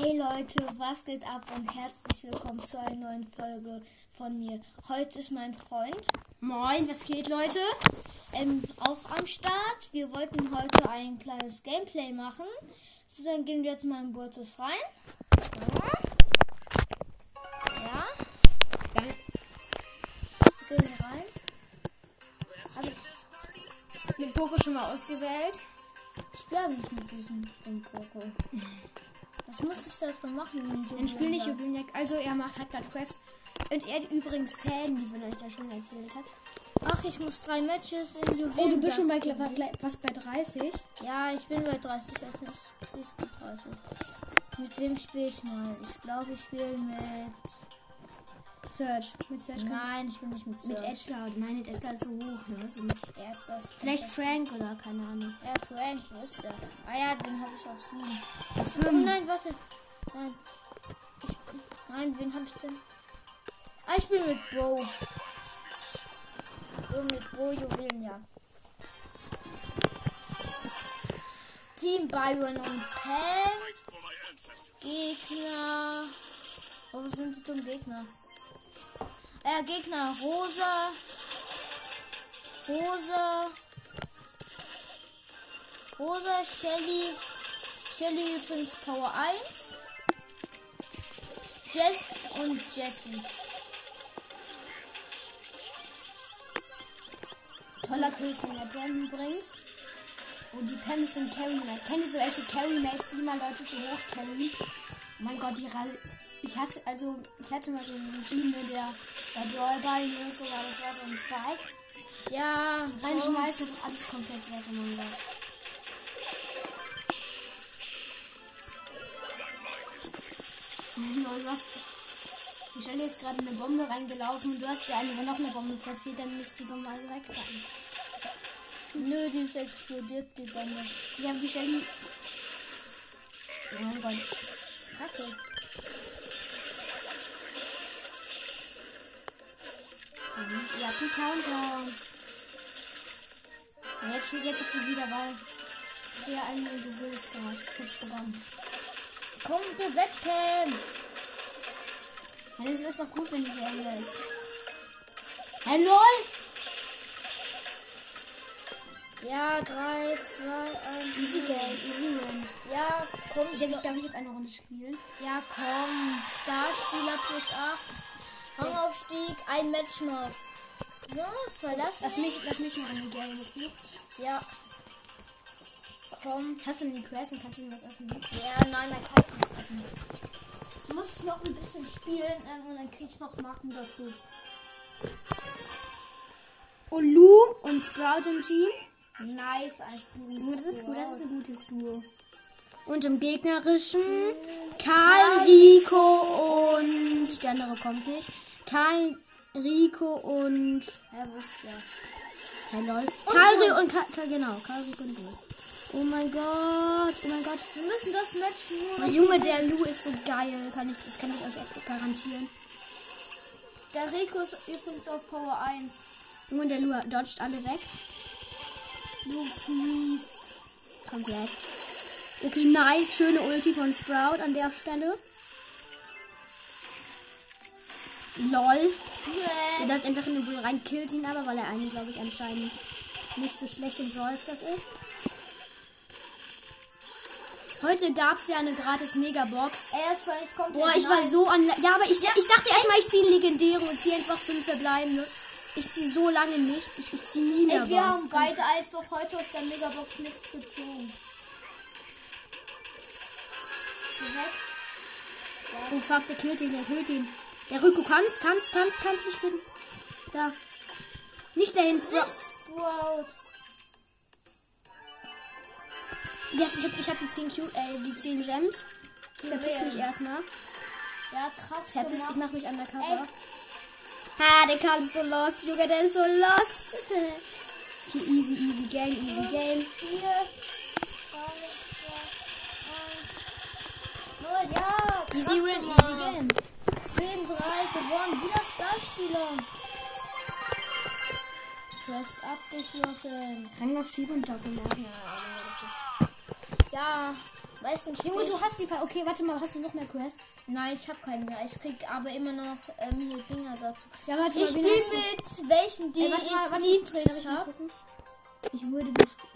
Hey Leute, was geht ab und herzlich willkommen zu einer neuen Folge von mir. Heute ist mein Freund Moin, was geht, Leute? ähm, auch am Start. Wir wollten heute ein kleines Gameplay machen. So, dann gehen wir jetzt mal in Burzes rein. Ja. Dann Gehen wir rein. Also, mit Poco schon mal ausgewählt. ich glaube nicht mit diesem Poco. Was muss ich das mal machen? Dann spiel nicht Juweliak. Also, er macht hat gerade Quest. Und er hat übrigens Sandy, wenn er euch das schon erzählt hat. Ach, ich muss drei Matches in Juwelen. Oh, du bist schon bei was bei 30. Ja, ich bin bei 30, also das ist nicht 30. Mit wem spiele ich mal? Ich glaube, ich spiele mit. Search. Mit Search. Nein, ich will nicht mit Mit Search. Edgar. Nein, Edgar ist so hoch, ne? So, Edgar ist vielleicht Frank oder keine Ahnung. Ja, Frank, wo ist der? Ah ja, den habe ich auf Steam. Oh nein, warte. Nein. Ich, nein, wen habe ich denn? Ah, ich bin mit Bo. So, mit Bo Juwelen, ja. Team Byron und Pam. Gegner. Oh, was sind die zum Gegner? Äh, Gegner Rosa. Rosa. Rosa, Shelly. Shelly übrigens Power 1. Jess und Jessie. Toller Kill von der Pam übrigens. Und die Pam ist ein Carry Mate. Kennt ihr so welche Carry Mates, die mal Leute so hoch carry? Oh mein Gott, die Ralle. Ich hatte, also, ich hatte mal so einen Team, ne, der bei Brawl Ball, ne, so war das war so ein Spike. Ja, Reinschmeißt und alles komplett weg, oh mein Gott. Lol, was? Ist gerade in eine Bombe reingelaufen und du hast ja eine, noch eine Bombe platziert, dann müsste die Bombe also weg sein. Nö, die ist explodiert, die Bombe. Ja, die Shelly. Oh mein Gott. Kacke. Ja, die Countdown. Ja, jetzt, jetzt habt ihr wieder, weil der eine du willst gerade. Hübsch gewonnen. Komm, geh weg, Pam. Ja, das ist doch gut, wenn die WM ist. Hey, lol! Ja, 3, 2, 1. Easy Game, easy win. Ja, komm, Ich darf, darf ich jetzt eine Runde spielen? Ja, komm. Startspieler plus 8. Hangaufstieg, ein Match noch. So, verlass Lass mich. lass mich noch in die Game, okay? Ja. Komm. Hast du die Quest und kannst du was öffnen? Ja, nein, dann kann ich nicht öffnen. Muss ich noch ein bisschen spielen ähm, und dann krieg ich noch Marken dazu. Oh, Lu und Sprout im Team. Nice, ein Oh, das ist gut, das ist ein gutes Duo. Und im gegnerischen Karl, Rico und der andere kommt nicht. Karl, Rico und Ja, wusste. Hey lol. Karl, Rico und Karl, Karl, genau, Karl, Rico und Lu. Oh mein Gott, oh mein Gott. Wir müssen das Match nur noch Junge, der Lu ist so geil, kann ich, das kann ich euch echt garantieren. Der Rico ist übrigens auf Power 1. Junge, der Lu dodgt alle weg. Lu fließt. Komplett. Okay, nice. Schöne Ulti von Sprout an der Stelle. LOL. Er läuft einfach in den Bull rein, killt ihn aber, weil er eigentlich, glaube ich, anscheinend nicht so schlecht im Brawl Stars ist. Heute gab es ja eine gratis Megabox. Er ist völlig komplett Boah, ich war so an. Ja, aber ich, ich dachte erstmal, ich ziehe Legendäre und ziehe einfach fünf verbleibende. Ich ziehe so lange nicht. Ich, ich ziehe nie mehr Ey, wir haben beide einfach heute aus der Megabox nichts gezogen. Oh fuck, der killt ihn, der killt ihn. Der Rico kannst, kannst, kannst, kannst nicht finden. Da. Nicht dahin, Sprout. Yes, ich hab, ich hab die 10 Q, äh, die 10 Gems. Verpiss mich erstmal. Ja, krass Verpiss, ich gemacht. mach mich undercover. Ey. Ha, der Karl ist so lost, Junge, der ist so lost. Hier, easy, easy game, easy game. Easy win, easy game. 10, 3 gewonnen. Wieder Starspieler. Quest abgeschlossen. Rang auf Schieb und Doppelmarken. Ja, Weiß nicht. Junge, ich- du hast die Fall. Okay, warte mal, hast du noch mehr Quests? Nein, ich habe keinen mehr. Ich krieg aber immer noch ähm, hier Dinger dazu. Ja, warte Ich mal, wen spiele mit welchen, die Ey, warte mal, ich warte, niedrig ich mal habe. Ich würde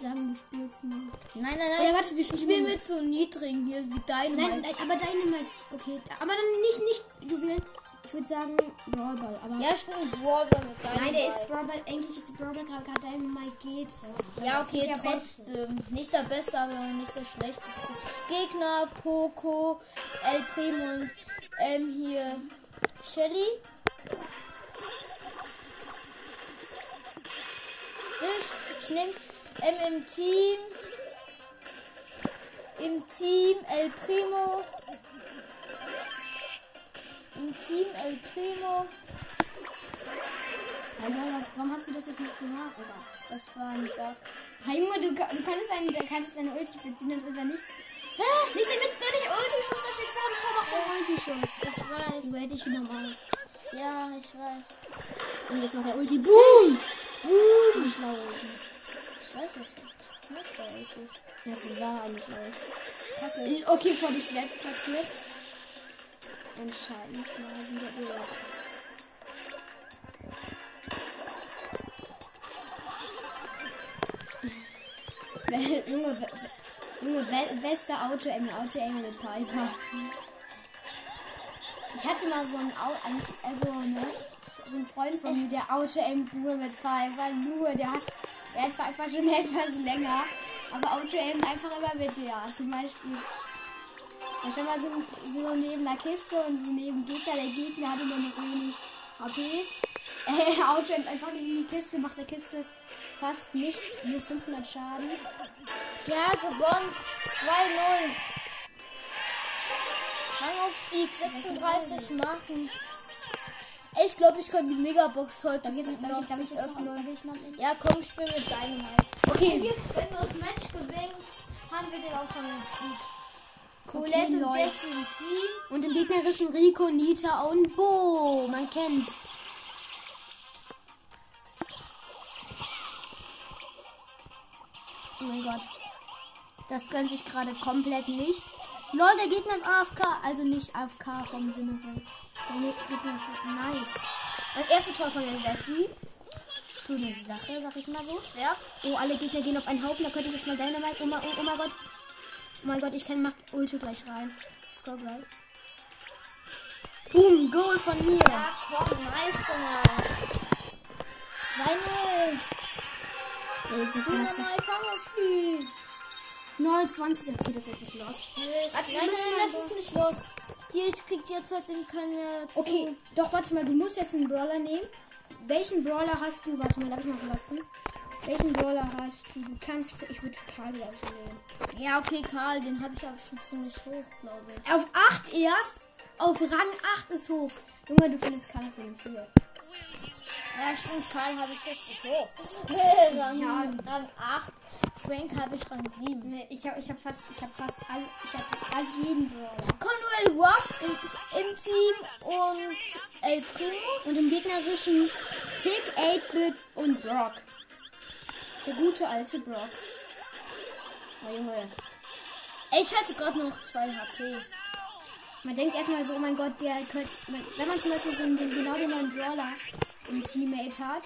sagen, du spielst mit. Nein, nein, Oder nein. warte, wir spielen mit so niedrigen hier wie deine. Nein, nein, aber Dynamite. Okay, aber dann nicht, nicht Juwelen. Ich würde sagen Brawl Ball. Aber Ja, stimmt. Brawler mit deinem. nein, der ist Brawl Ball. Eigentlich ist Brawl Ball gerade gerade Dynamite geht. So. Ja, okay, trotzdem. Nicht der Beste, aber nicht der Schlechteste. Gegner, Poco, El Primo und ähm, hier Shelly. Ich, ich nehme ähm, im Team. Im Team El Primo. Im Team El Primo. Warum hast du das jetzt nicht gemacht, oder? Das war ein Bug. Hey Junge, du, du kannst, einen, du kannst deine Ulti beziehen und einfach nichts. Hä? Nicht mit der nicht Ulti-Schuss, da steht vor dem Tor, macht der Ulti-Schuss. Ich weiß. Du hätte ich wieder mal. Ja, ich weiß. Und jetzt noch der Ulti. Boom! Boom! Ulti. Ich weiß es nicht. Nicht wirklich. Das war eigentlich schlau. Kacke. Okay, vor dich selbst platziert. Entscheidend mal wieder. Wel- Junge, Junge, beste Auto im Auto Engel mit Piper. Ich hatte mal so ein- also, ne, so einen Freund von mir, der Auto nur mit Piper, nur, der hat, der hat Piper schon etwas länger, aber Auto aimt einfach immer mit der. Zum Beispiel, da stand mal so, so neben der Kiste und so neben Gegner, der Gegner hatte nur noch wenig HP. Äh, Auto einfach neben die Kiste, macht der Kiste fast nicht, nur 500 Schaden. Ja, gewonnen. 2-0. Rangaufstieg 36 Marken. Ich glaube, ich kann die Megabox heute ich jetzt, darf noch ich, darf ich öffnen. ich noch Ja, komm, spiel mit deinem halt. Okay. Hier, wenn du das Match gewinnst, haben wir den auch von dem Sieg. Colette und. Jesse im Team. Und im gegnerischen Rico, Nita und Bo. Man kennt's. Oh mein Gott. Das gönnt sich gerade komplett nicht. Lol, der Gegner ist AFK. Also nicht AFK vom Sinne von. Der Gegner ist nice. Das erste Tor von der Jessie. Schöne Sache, sag ich mal so. Ja. Oh, alle Gegner gehen auf einen Haufen. Da könnte ich jetzt mal Dynamite. Oh, oh, oh mein Gott. Oh mein Gott, ich kann Macht Ulte gleich rein. Score gleich. Boom, Goal von mir. Ja, komm, nice gemacht. 2-0. Dynamite, fang auf Spiel. 29. Okay, das wird was los. Warte, nein, nein, das ist nicht los. Hier, ich krieg jetzt halt den keine. Okay, doch, warte mal, du musst jetzt einen Brawler nehmen. Welchen Brawler hast du? Warte mal, darf ich mal platzen? Welchen Brawler hast du? Du kannst. Ich würde Karl oder so nehmen. Ja, okay, Karl, den habe ich aber schon ziemlich hoch, glaube ich. Auf 8 erst? Auf Rang 8 ist hoch. Junge, du findest Karl für den Schüler. Ja, stimmt, Karl habe ich richtig hoch. Rang 8. Frank habe ich Rang 7. Nee, Ich habe ich hab fast, ich habe fast all, ich habe all jeden Brawler. Conwell Rock im, im Team und El Primo. Und im gegnerischen Tick, 8-Bit und Brock. Der gute alte Brock. Oh Junge. Ey, ich hatte gerade noch 2 HP. Man denkt erstmal so, oh mein Gott, der könnte. Wenn man zum Beispiel so den, genau den neuen Brawler im Teammate hat,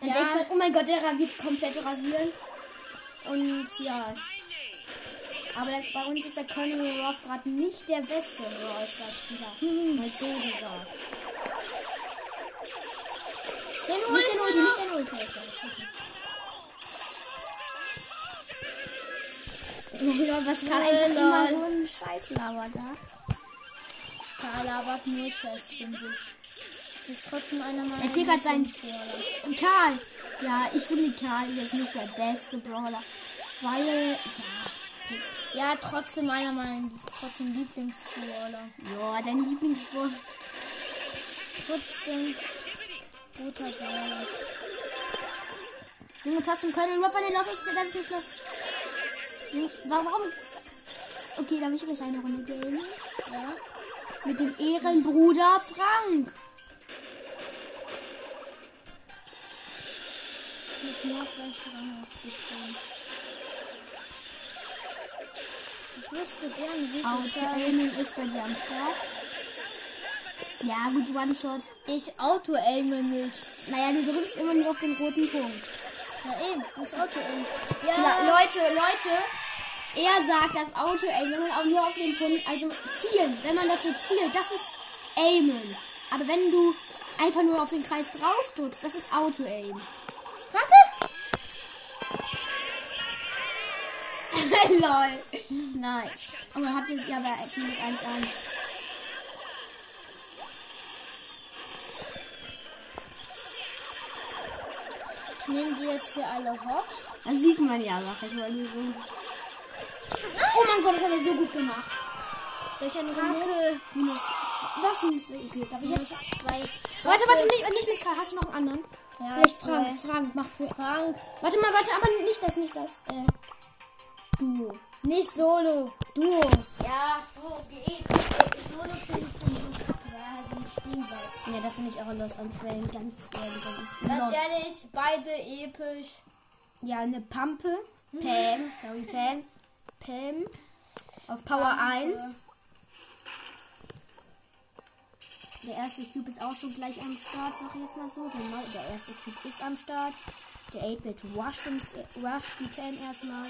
dann Ja. denkt man, oh mein Gott, der wird komplett rasieren. Und ja. Aber das, bei uns ist der Colonel Rock gerade nicht der beste Brawl Stars Spieler. Hm. Mal so gesagt. Den Nicht ich den Ulti, nicht den Ulti. Lol, was kann Lol, einfach immer so ein Scheiß labert da? Karl labert nur Scheiß, finde ich. Ist trotzdem einer meiner. Er tickert. Und Karl. Ja, ich finde Karl jetzt nicht der beste Brawler. Weil, Ja, trotzdem einer meiner trotzdem Lieblingsbrawler. ja, ja dein Lieblingsbrawler. Trotzdem guter Brawler. Junge Tasten können. Den lass darf ich nicht los. Warum? Okay, darf ich gleich eine Runde gehen? Ja. Mit dem Ehrenbruder Frank. Ich muss Rang aufgezogen. Ich Ich wüsste gerne, wie Auto-Aimen ist bei dir am Start. Ja, gut, One-Shot. Ich auto-aime nicht. Naja, du drückst immer nur auf den roten Punkt. Ja, eben, nicht auto-aime. Ja, Le Leute, Leute, er sagt, das Auto-Aimen, wenn man auch nur auf den Punkt, also zielen, wenn man das so zielt, das ist Aimen. Aber wenn du einfach nur auf den Kreis drauf drückst, das ist Auto-Aim. Warte. Lol. Nice. Aber habt ihr ja bei jetzt mit 1-1. Ich nehme die jetzt hier alle hops. Das sieht man ja, sag ich mal. So. Oh mein Gott, das hat er so gut gemacht. Durch eine Kacke. Minus. Was minus? Okay, darf ich jetzt? zwei. Warte, warte, nicht, nicht mit K. Hast du noch einen anderen? Ja, Vielleicht. Frank. Frank, mach für. Frank. Warte mal, warte, aber nicht das, nicht das. Äh, Duo. Nicht solo. Duo. Ja, so geht. Solo finde ich dann so kacke, weil er halt im Spiel bleibt. Ja, das finde ich auch Lost am Train, ganz ehrlich. Ganz ehrlich, beide episch. Ja, eine Pampe. Pam, sorry, Pam. Pam. Auf Power Pampe. 1. Der erste Cube ist auch schon gleich am Start, sag ich jetzt mal so. Genau, der erste Cube ist am Start. Der 8-Bit rusht, uns, rusht die Pam erstmal.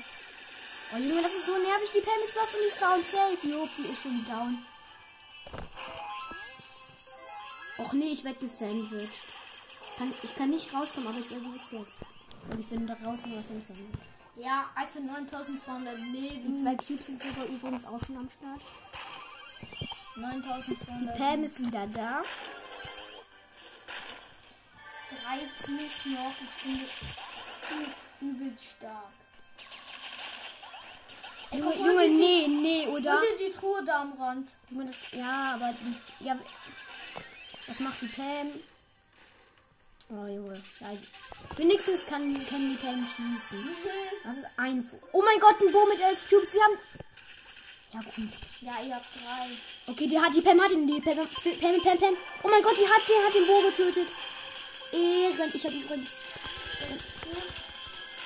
Oh Junge, das ist so nervig. Die Pam ist lost und die ist down safe. Jupp, die ist schon down. Och nee, ich werde gesandwiched. Kann, ich kann nicht rauskommen, aber ich es jetzt. Und ich bin da draußen aus dem Sandwich. Ja, einfach 9200 Die Leben. zwei Cubes sind sogar übrigens auch schon am Start. 9200 Pam ist wieder da. Drei Teams noch. Ich finde ü- übelst stark. Ey, Junge, guck, Junge nee, nee, oder? Hol dir die Truhe da am Rand. Junge, das, ja, aber die, ja, was macht die Pam? Oh, Junge. Ja, wenigstens kann, kann die Pam schießen. Das ist ein Fu- Oh mein Gott, ein Bo mit elf Cubes. Wir haben. Ja, gut. Ja, ihr habt drei. Okay, die hat die Pam hat ihn. Die Pam, Pam, Pam, Pam. Oh mein Gott, die hat, die hat den Bo getötet. Ehren. Ich habe übrigens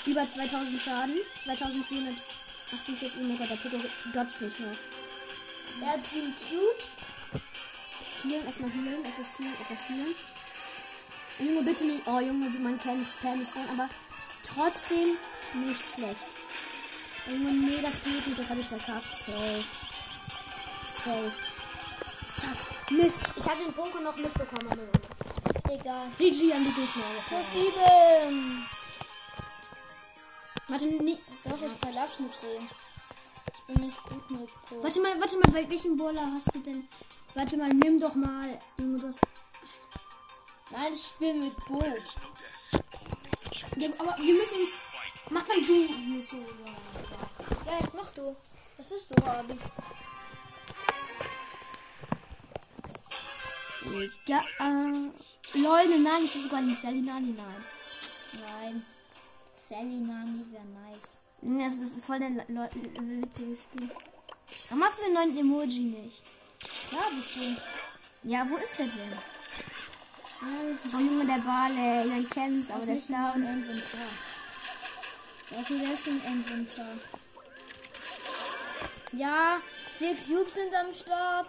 über 2000 Schaden. 2448. Oh mein Gott, der Poco dodge nicht noch. Er hat sieben Cubes. Healen, erstmal healen, etwas healen, etwas healen. Junge, bitte nicht. Oh, Junge, man kennt Pam ist aber trotzdem nicht schlecht. Oh, Junge, nee, das geht nicht, das habe ich verkackt. Safe. Safe. Zack. Mist. Ich habe den Bunker noch mitbekommen, Junge. Egal. GG an die Gegner. Plus sieben. Warte, nee. Doch, ich verlasse mit dem. Ich bin nicht gut mit Pro. Warte mal, warte mal, wel- welchen Bowler hast du denn? Warte mal, nimm doch mal. Junge, du hast. Nein, ich spiele mit Bo. Ja, aber wir müssen uns. Mach dann du. Ja. Jetzt mach du. Das ist so, Abi. Ja, äh, Leute, nein, es ist sogar nicht Sally Nani, nein. Nein. Sally Nani wäre nice. Das ist voll der Le- witzige Skin. Warum hast du den neuen Emoji nicht? Ja, bestimmt. Ja, wo ist der denn? Oh Junge, der Bale, man kennt's, aber der ist im down. Inventar. Okay, der ist im Inventar. Ja, vier Cubes sind am Start.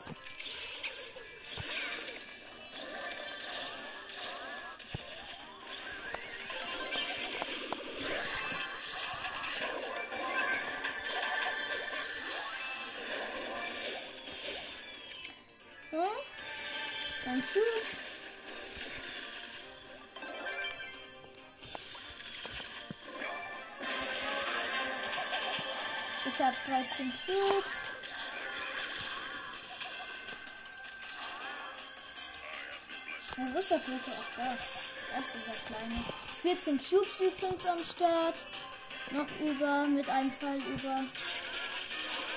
Mein Rüsterblöcke auch da. Das ist dieser kleine. 14 Cubes übrigens am Start. Noch über mit einem Pfeil über.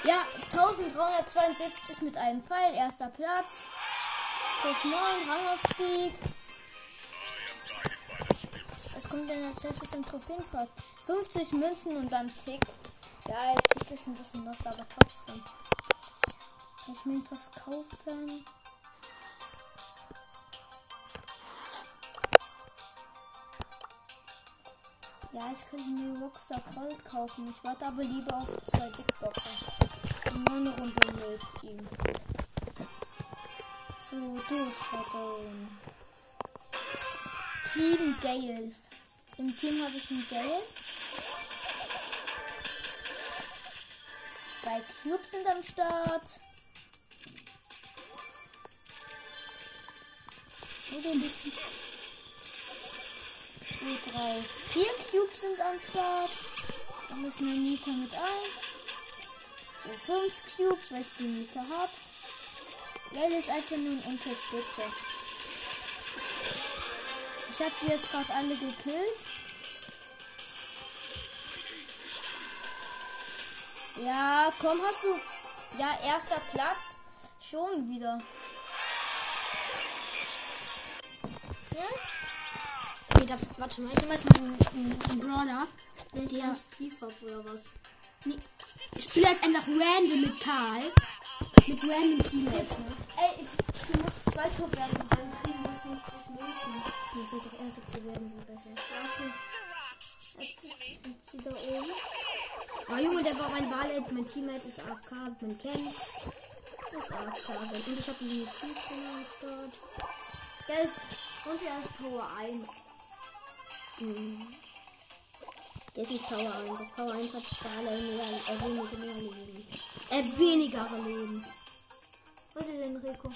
Ja, 1372 mit einem Pfeil. Erster Platz. Plus 9, Rangaufstieg. Was kommt denn als nächstes im Trophäenfahrt? 50 Münzen und dann Tick. Ja, der Tick ist ein bisschen los, aber trotzdem. Kann ich mir etwas kaufen? Ja, ich könnte mir Rockstar Gold kaufen. Ich warte aber lieber auf zwei Big Boxen. Nur eine Runde mit ihm. So, durchschauen. Team Gale. Im Team habe ich einen Gale. Zwei Cubes sind am Start. So, drei, vier Cubes sind am Start. Da müssen wir Nita mit ein. So, fünf Cubes, weil ich die Nita habe. Einfach nur ein Unterstützer. Ich habe die jetzt gerade alle gekillt. Ja, komm, hast du. Ja, erster Platz. Schon wieder. Ja? Da, warte mal, ich nehme jetzt mal einen, einen, einen Brawler. Der ist tiefer oder was? Nee, ich spiele jetzt einfach random mit Karl. Mit random Teammates, ne? Ey, du musst zweiter werden, dann kriegen wir 50 Münzen. Ich will doch erster zu werden, so besser. Okay. Jetzt, jetzt wieder oben. Oh Junge, der war mein Ballett, mein Teammate ist AFK, man kennt's. Das ist AFK. Und ich habe einen Teamtrainer am Start. Der ist, und der ist Power 1. Mhm. Der ist nicht Power 1. Auf Power 1 hat Bala mehr, äh, weniger mehr Leben. Äh, weniger Leben. Was ist denn, Rico?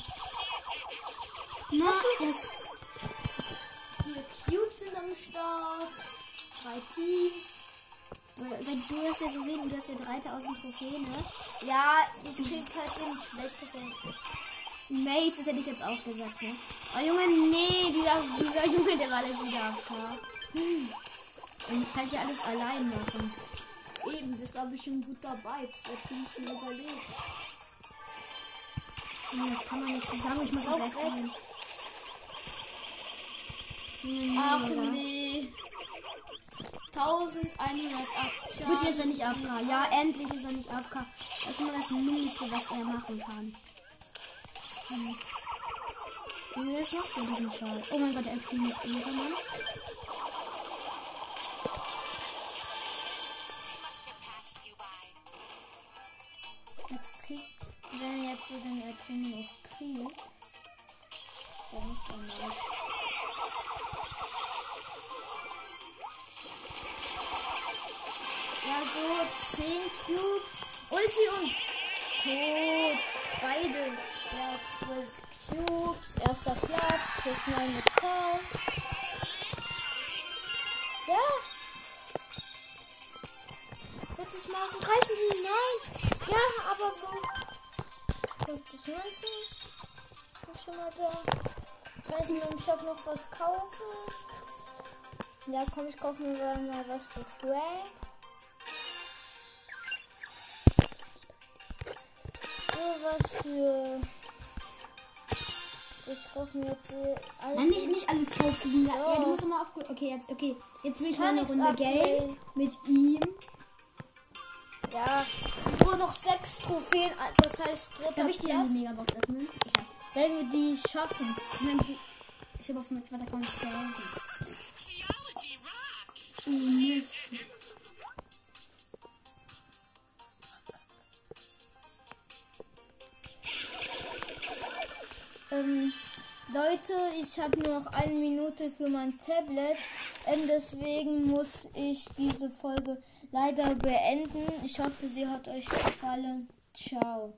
Na, das Vier Cubes sind am Start. Drei Teams. Weil du hast ja gesehen, du hast ja 3000 Trophäen, ne? Ja, ich krieg halt eben schlechtere. Mates, das hätte ich jetzt auch gesagt, ne? Oh Junge, nee, dieser, dieser Junge, der war alles wieder. Hm. Und kann ich ja alles allein machen. Eben, bist aber schon gut dabei. Zwei Teams schon überlebt. Junge, das kann man nicht so sagen, ich muss Auch auch wegrennen. Ach nee. 1108 Gut, jetzt ist er nicht AFK. Ja, endlich ist er nicht AFK. Das ist immer das Mindeste, was er machen kann. Hm. Junge, das macht er Schal. Oh mein Gott, er kriegt nicht. Jetzt kriegt, wenn jetzt so den Erklärung noch kriegt, dann ist er mal. Ja, so 10 Cubes. Ulti und tot. Beide. Ja, 12 Cubes. Erster Platz. Plus 9 mit Karl. Ja. 40 Marken reichen die? Nein. Ja, aber wo? 50 Münzen. Ist schon mal da. Kann ich mir im Shop noch was kaufen? Ja, komm, ich kaufe mir mal was für Frank. So was für. Ich kaufe mir jetzt alles. Nein, nicht, nicht alles kaufen. Ja, Ja. du musst immer auf. Okay, jetzt, okay. Jetzt will ich mal eine Runde. Geld mit ihm. Ja, nur noch sechs Trophäen. Das heißt, dritter Darf ich dir eine. Megabox öffnen? Ich hab. Wenn wir die schaffen. Ich habe auf meinem zweiten Account 1000. Oh, Mist. Ähm, Leute, ich habe nur noch eine Minute für mein Tablet. Ähm, deswegen muss ich diese Folge leider beenden. Ich hoffe, sie hat euch gefallen. Ciao.